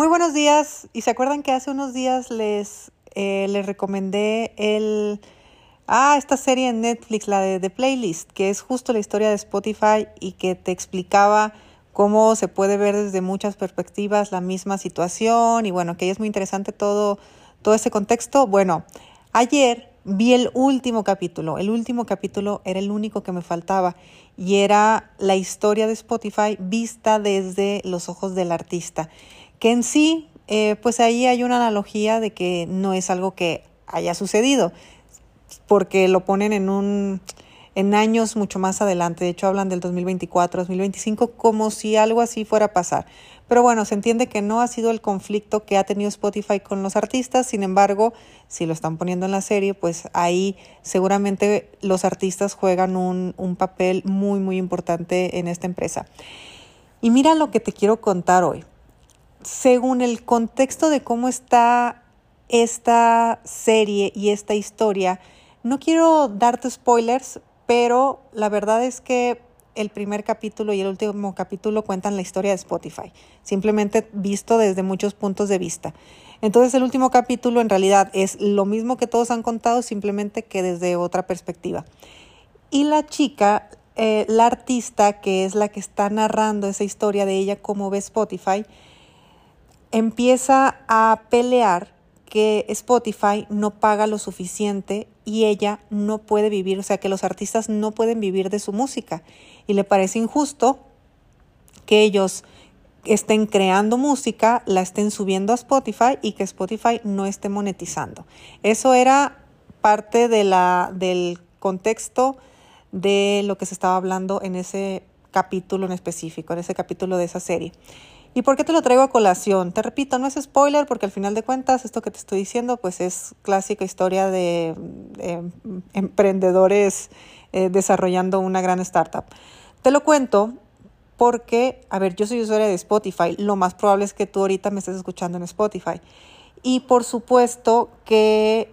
Muy buenos días. ¿Y se acuerdan que hace unos días les, eh, les recomendé el... Ah, esta serie en Netflix, la de The Playlist, que es justo la historia de Spotify y que te explicaba cómo se puede ver desde muchas perspectivas la misma situación y bueno, que es muy interesante todo, todo ese contexto. Bueno, ayer vi el último capítulo. El último capítulo era el único que me faltaba y era la historia de Spotify vista desde los ojos del artista que en sí, eh, pues ahí hay una analogía de que no es algo que haya sucedido, porque lo ponen en un en años mucho más adelante, de hecho hablan del 2024, 2025 como si algo así fuera a pasar. Pero bueno, se entiende que no ha sido el conflicto que ha tenido Spotify con los artistas, sin embargo, si lo están poniendo en la serie, pues ahí seguramente los artistas juegan un, un papel muy, muy importante en esta empresa. Y mira lo que te quiero contar hoy según el contexto de cómo está esta serie y esta historia, no quiero darte spoilers, pero la verdad es que el primer capítulo y el último capítulo cuentan la historia de Spotify, simplemente visto desde muchos puntos de vista. Entonces el último capítulo en realidad es lo mismo que todos han contado, simplemente que desde otra perspectiva. Y la chica, eh, la artista que es la que está narrando esa historia de ella, cómo ve Spotify, empieza a pelear que Spotify no paga lo suficiente y ella no puede vivir, o sea, que los artistas no pueden vivir de su música. Y le parece injusto que ellos estén creando música, la estén subiendo a Spotify y que Spotify no esté monetizando. Eso era parte de la, del contexto de lo que se estaba hablando en ese capítulo en específico, en ese capítulo de esa serie. ¿Y por qué te lo traigo a colación? Te repito, no es spoiler porque al final de cuentas esto que te estoy diciendo pues es clásica historia de, emprendedores eh, desarrollando una gran startup. Te lo cuento porque, a ver, yo soy usuaria de Spotify, lo más probable es que tú ahorita me estés escuchando en Spotify. Y por supuesto que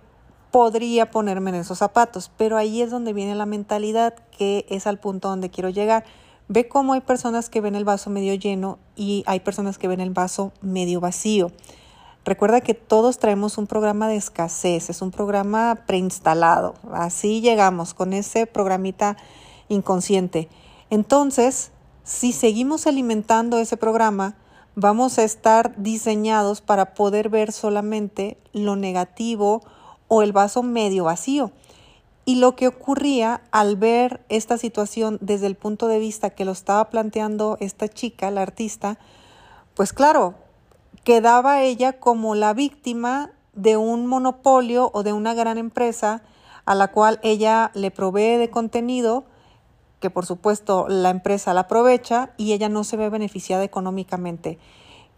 podría ponerme en esos zapatos, pero ahí es donde viene la mentalidad que es al punto donde quiero llegar. Ve cómo hay personas que ven el vaso medio lleno y hay personas que ven el vaso medio vacío. Recuerda que todos traemos un programa de escasez, es un programa preinstalado. Así llegamos con ese programita inconsciente. Entonces, si seguimos alimentando ese programa, vamos a estar diseñados para poder ver solamente lo negativo o el vaso medio vacío. Y lo que ocurría al ver esta situación desde el punto de vista que lo estaba planteando esta chica, la artista, pues claro, quedaba ella como la víctima de un monopolio o de una gran empresa a la cual ella le provee de contenido, que por supuesto la empresa la aprovecha y ella no se ve beneficiada económicamente.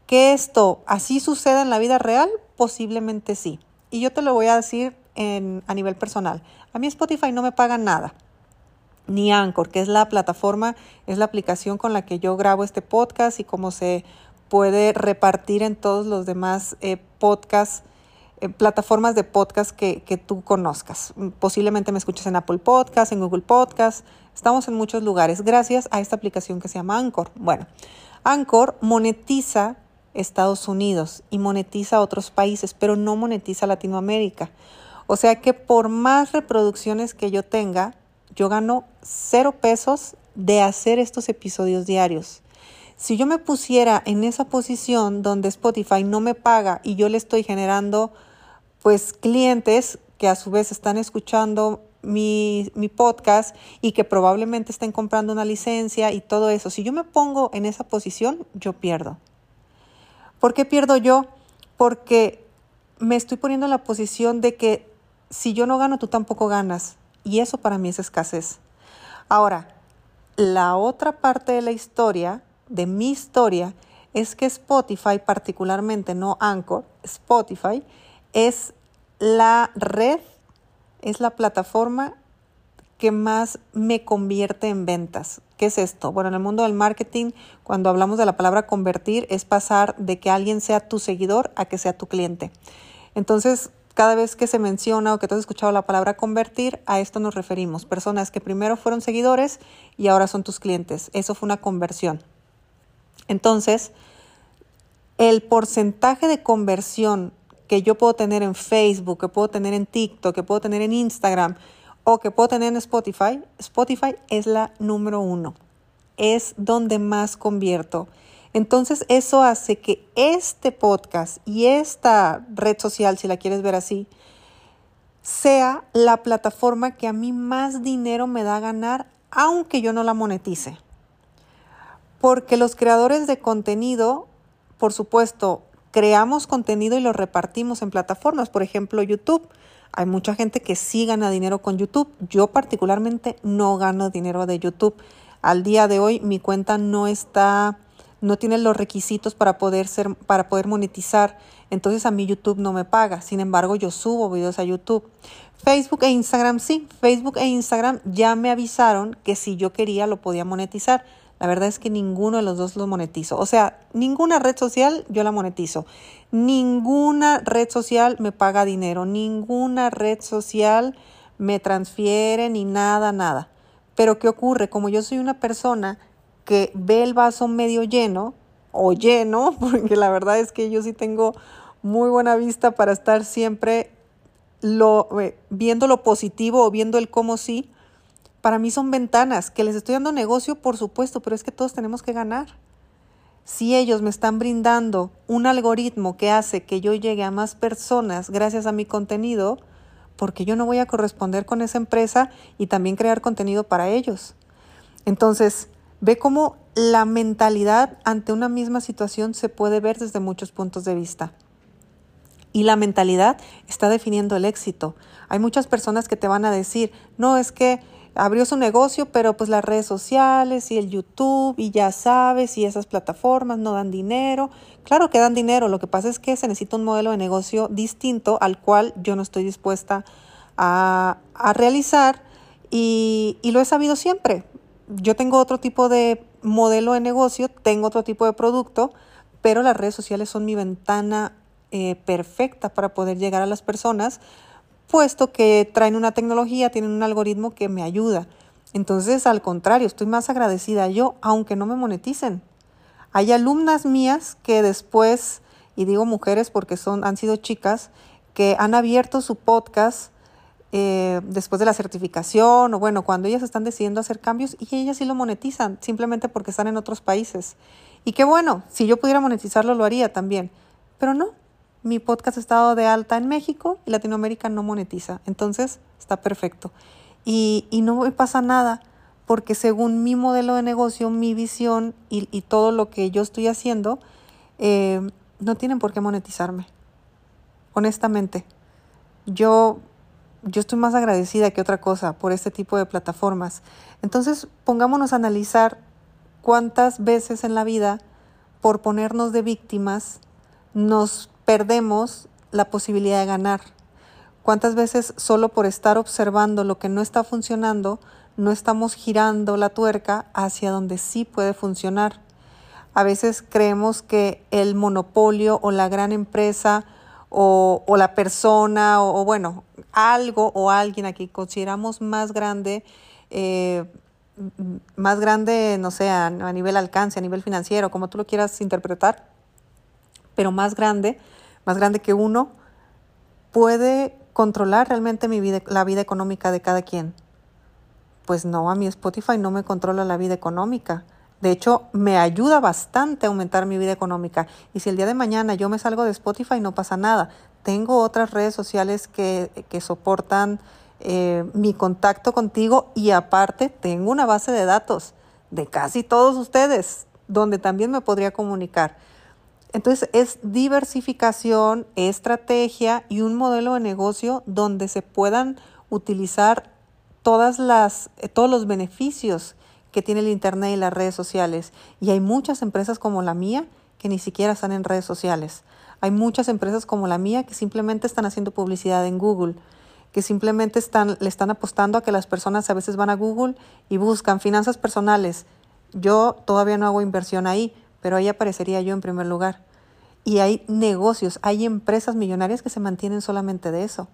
¿Que esto así suceda en la vida real? Posiblemente sí. Y yo te lo voy a decir a nivel personal. A mí Spotify no me paga nada, ni Anchor, que es la plataforma, es la aplicación con la que yo grabo este podcast y cómo se puede repartir en todos los demás eh, podcasts, eh, plataformas de podcast que, que, tú conozcas. Posiblemente me escuches en Apple Podcast, en Google Podcast. Estamos en muchos lugares gracias a esta aplicación que se llama Anchor. Bueno, Anchor monetiza Estados Unidos y monetiza otros países, pero no monetiza Latinoamérica. O sea que por más reproducciones que yo tenga, yo gano cero pesos de hacer estos episodios diarios. Si yo me pusiera en esa posición donde Spotify no me paga y yo le estoy generando pues clientes que a su vez están escuchando mi, mi, podcast y que probablemente estén comprando una licencia y todo eso, si yo me pongo en esa posición, yo pierdo. ¿Por qué pierdo yo? Porque me estoy poniendo en la posición de que si yo no gano, tú tampoco ganas. Y eso para mí es escasez. Ahora, la otra parte de la historia, de mi historia, es que Spotify, particularmente no Anchor, Spotify es la red, es la plataforma que más me convierte en ventas. ¿Qué es esto? Bueno, en el mundo del marketing, cuando hablamos de la palabra convertir, es pasar de que alguien sea tu seguidor a que sea tu cliente. Entonces, cada vez que se menciona o que tú has escuchado la palabra convertir, a esto nos referimos. Personas que primero fueron seguidores y ahora son tus clientes. Eso fue una conversión. Entonces, el porcentaje de conversión que yo puedo tener en Facebook, que puedo tener en TikTok, que puedo tener en Instagram o que puedo tener en Spotify, Spotify es la número uno. Es donde más convierto. Entonces eso hace que este podcast y esta red social, si la quieres ver así, sea la plataforma que a mí más dinero me da a ganar, aunque yo no la monetice. Porque los creadores de contenido, por supuesto, creamos contenido y lo repartimos en plataformas, por ejemplo, YouTube. Hay mucha gente que sí gana dinero con YouTube. Yo particularmente no gano dinero de YouTube. Al día de hoy mi cuenta no está no tiene los requisitos para poder ser para poder monetizar entonces a mí YouTube no me paga. Sin embargo, yo subo videos a YouTube. Facebook e Instagram sí. Facebook e Instagram ya me avisaron que si yo quería lo podía monetizar. La verdad es que ninguno de los dos lo monetizo. O sea, ninguna red social yo la monetizo. Ninguna red social me paga dinero. Ninguna red social me transfiere ni nada, nada. Pero ¿qué ocurre? Como yo soy una persona que ve el vaso medio lleno o lleno, porque la verdad es que yo sí tengo muy buena vista para estar siempre lo, eh, viendo lo positivo o viendo el cómo sí. Para mí son ventanas, que les estoy dando negocio, por supuesto, pero es que todos tenemos que ganar. Si ellos me están brindando un algoritmo que hace que yo llegue a más personas gracias a mi contenido, porque yo no voy a corresponder con esa empresa y también crear contenido para ellos. Entonces, ve cómo la mentalidad ante una misma situación se puede ver desde muchos puntos de vista. Y la mentalidad está definiendo el éxito. Hay muchas personas que te van a decir, no, es que abrió su negocio, pero pues las redes sociales y el YouTube y ya sabes, y esas plataformas no dan dinero. Claro que dan dinero, lo que pasa es que se necesita un modelo de negocio distinto al cual yo no estoy dispuesta a, realizar y, y lo he sabido siempre. Yo tengo otro tipo de modelo de negocio, tengo otro tipo de producto, pero las redes sociales son mi ventana eh, perfecta para poder llegar a las personas, puesto que traen una tecnología, tienen un algoritmo que me ayuda. Entonces, al contrario, estoy más agradecida yo, aunque no me moneticen. Hay alumnas mías que después, y digo mujeres porque son, han sido chicas, que han abierto su podcast eh, después de la certificación o bueno, cuando ellas están decidiendo hacer cambios y ellas sí lo monetizan, simplemente porque están en otros países. Y qué bueno, si yo pudiera monetizarlo lo haría también, pero no, mi podcast ha estado de alta en México y Latinoamérica no monetiza. Entonces está perfecto. Y, no me pasa nada porque según mi modelo de negocio, mi visión y, todo lo que yo estoy haciendo, eh, no tienen por qué monetizarme. Honestamente, yo, yo estoy más agradecida que otra cosa por este tipo de plataformas. Entonces, pongámonos a analizar cuántas veces en la vida, por ponernos de víctimas, nos perdemos la posibilidad de ganar. ¿Cuántas veces solo por estar observando lo que no está funcionando, no estamos girando la tuerca hacia donde sí puede funcionar? A veces creemos que el monopolio o la gran empresa o, la persona o, bueno, algo o alguien a quien consideramos más grande, eh, más grande, no sé, a nivel alcance, a nivel financiero, como tú lo quieras interpretar, pero más grande, más grande que uno, puede controlar realmente mi vida, la vida económica de cada quien. Pues no, a mi Spotify no me controla la vida económica. De hecho, me ayuda bastante a aumentar mi vida económica. Y si el día de mañana yo me salgo de Spotify, no pasa nada. Tengo otras redes sociales que, que soportan eh, mi contacto contigo y aparte tengo una base de datos de casi todos ustedes, donde también me podría comunicar. Entonces es diversificación, estrategia y un modelo de negocio donde se puedan utilizar todas las, eh, todos los beneficios que tiene el Internet y las redes sociales. Y hay muchas empresas como la mía que ni siquiera están en redes sociales. Hay muchas empresas como la mía que simplemente están haciendo publicidad en Google, que simplemente están, le están apostando a que las personas a veces van a Google y buscan finanzas personales. Yo todavía no hago inversión ahí, pero ahí aparecería yo en primer lugar. Y hay negocios, hay empresas millonarias que se mantienen solamente de eso.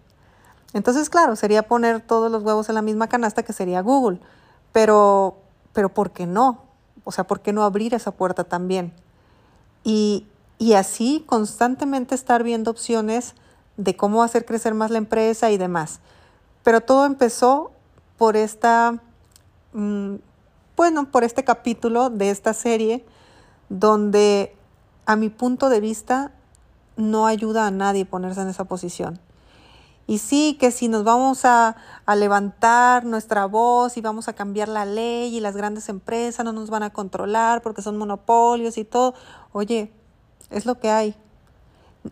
Entonces, claro, sería poner todos los huevos en la misma canasta que sería Google, pero, pero ¿por qué no? O sea, ¿por qué no abrir esa puerta también? Y, y así constantemente estar viendo opciones de cómo hacer crecer más la empresa y demás. Pero todo empezó por esta, mm, bueno, por este capítulo de esta serie donde a mi punto de vista no ayuda a nadie ponerse en esa posición. Y sí, que si nos vamos a, a, levantar nuestra voz y vamos a cambiar la ley y las grandes empresas no nos van a controlar porque son monopolios y todo, oye, es lo que hay.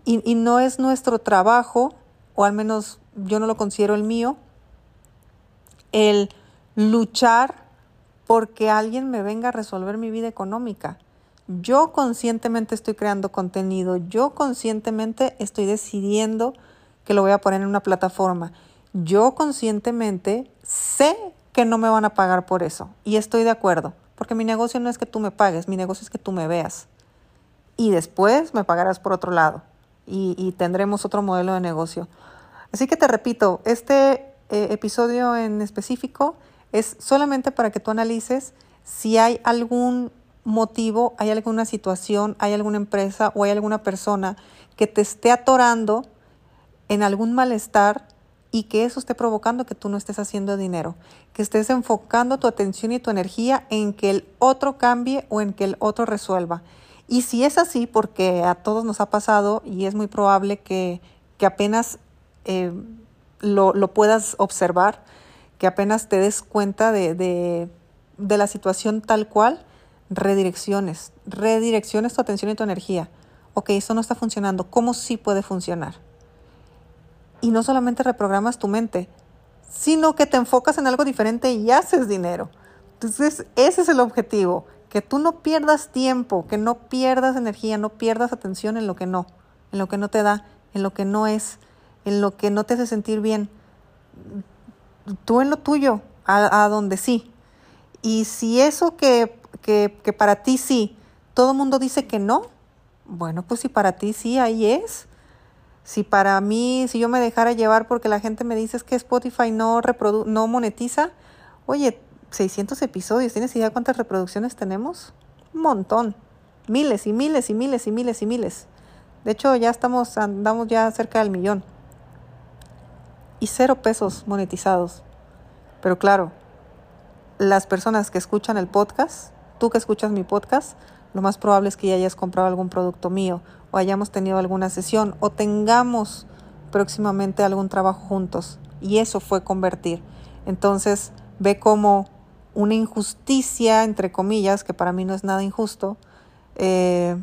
Y, y no es nuestro trabajo, o al menos yo no lo considero el mío, el luchar porque alguien me venga a resolver mi vida económica. Yo conscientemente estoy creando contenido, yo conscientemente estoy decidiendo que lo voy a poner en una plataforma. Yo conscientemente sé que no me van a pagar por eso y estoy de acuerdo, porque mi negocio no es que tú me pagues, mi negocio es que tú me veas y después me pagarás por otro lado y, tendremos otro modelo de negocio. Así que te repito, este eh, episodio en específico es solamente para que tú analices si hay algún motivo, hay alguna situación, hay alguna empresa o hay alguna persona que te esté atorando en algún malestar y que eso esté provocando que tú no estés haciendo dinero, que estés enfocando tu atención y tu energía en que el otro cambie o en que el otro resuelva. Y si es así, porque a todos nos ha pasado y es muy probable que, que apenas eh, lo, lo, puedas observar, que apenas te des cuenta de, de, de la situación tal cual, redirecciones, redirecciones tu atención y tu energía. Ok, eso no está funcionando, ¿cómo sí puede funcionar? Y no solamente reprogramas tu mente, sino que te enfocas en algo diferente y haces dinero. Entonces, ese es el objetivo, que tú no pierdas tiempo, que no pierdas energía, no pierdas atención en lo que no, en lo que no te da, en lo que no es, en lo que no te hace sentir bien. Tú en lo tuyo, a, donde sí. Y si eso que, que, que para ti sí, todo el mundo dice que no, bueno, pues si para ti sí, ahí es. Si para mí, si yo me dejara llevar porque la gente me dice es que Spotify no, no monetiza, oye, 600 episodios. ¿Tienes idea cuántas reproducciones tenemos? Un montón. Miles y miles y miles y miles y miles. De hecho, ya estamos, andamos ya cerca del millón. Y cero pesos monetizados. Pero claro, las personas que escuchan el podcast, tú que escuchas mi podcast, lo más probable es que ya hayas comprado algún producto mío o hayamos tenido alguna sesión o tengamos próximamente algún trabajo juntos. Y eso fue convertir. Entonces, ve cómo una injusticia, entre comillas, que para mí no es nada injusto, eh,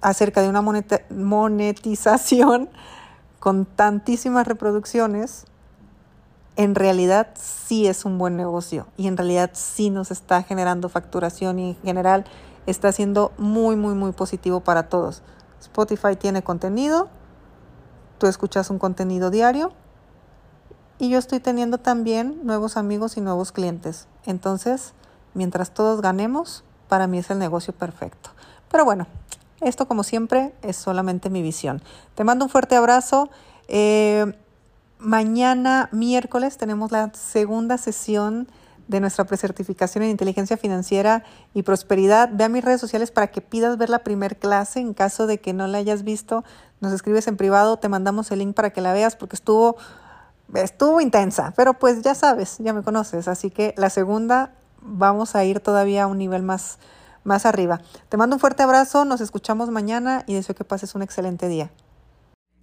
acerca de una monetización con tantísimas reproducciones, en realidad sí es un buen negocio y en realidad sí nos está generando facturación y en general está siendo muy, muy, muy positivo para todos. Spotify tiene contenido, tú escuchas un contenido diario y yo estoy teniendo también nuevos amigos y nuevos clientes. Entonces, mientras todos ganemos, para mí es el negocio perfecto. Pero bueno, esto como siempre es solamente mi visión. Te mando un fuerte abrazo. Eh, mañana miércoles tenemos la segunda sesión de nuestra precertificación en inteligencia financiera y prosperidad. Ve a mis redes sociales para que pidas ver la primer clase. En caso de que no la hayas visto, nos escribes en privado, te mandamos el link para que la veas porque estuvo estuvo intensa, pero pues ya sabes, ya me conoces, así que la segunda vamos a ir todavía a un nivel más, más arriba. Te mando un fuerte abrazo, nos escuchamos mañana y deseo que pases un excelente día.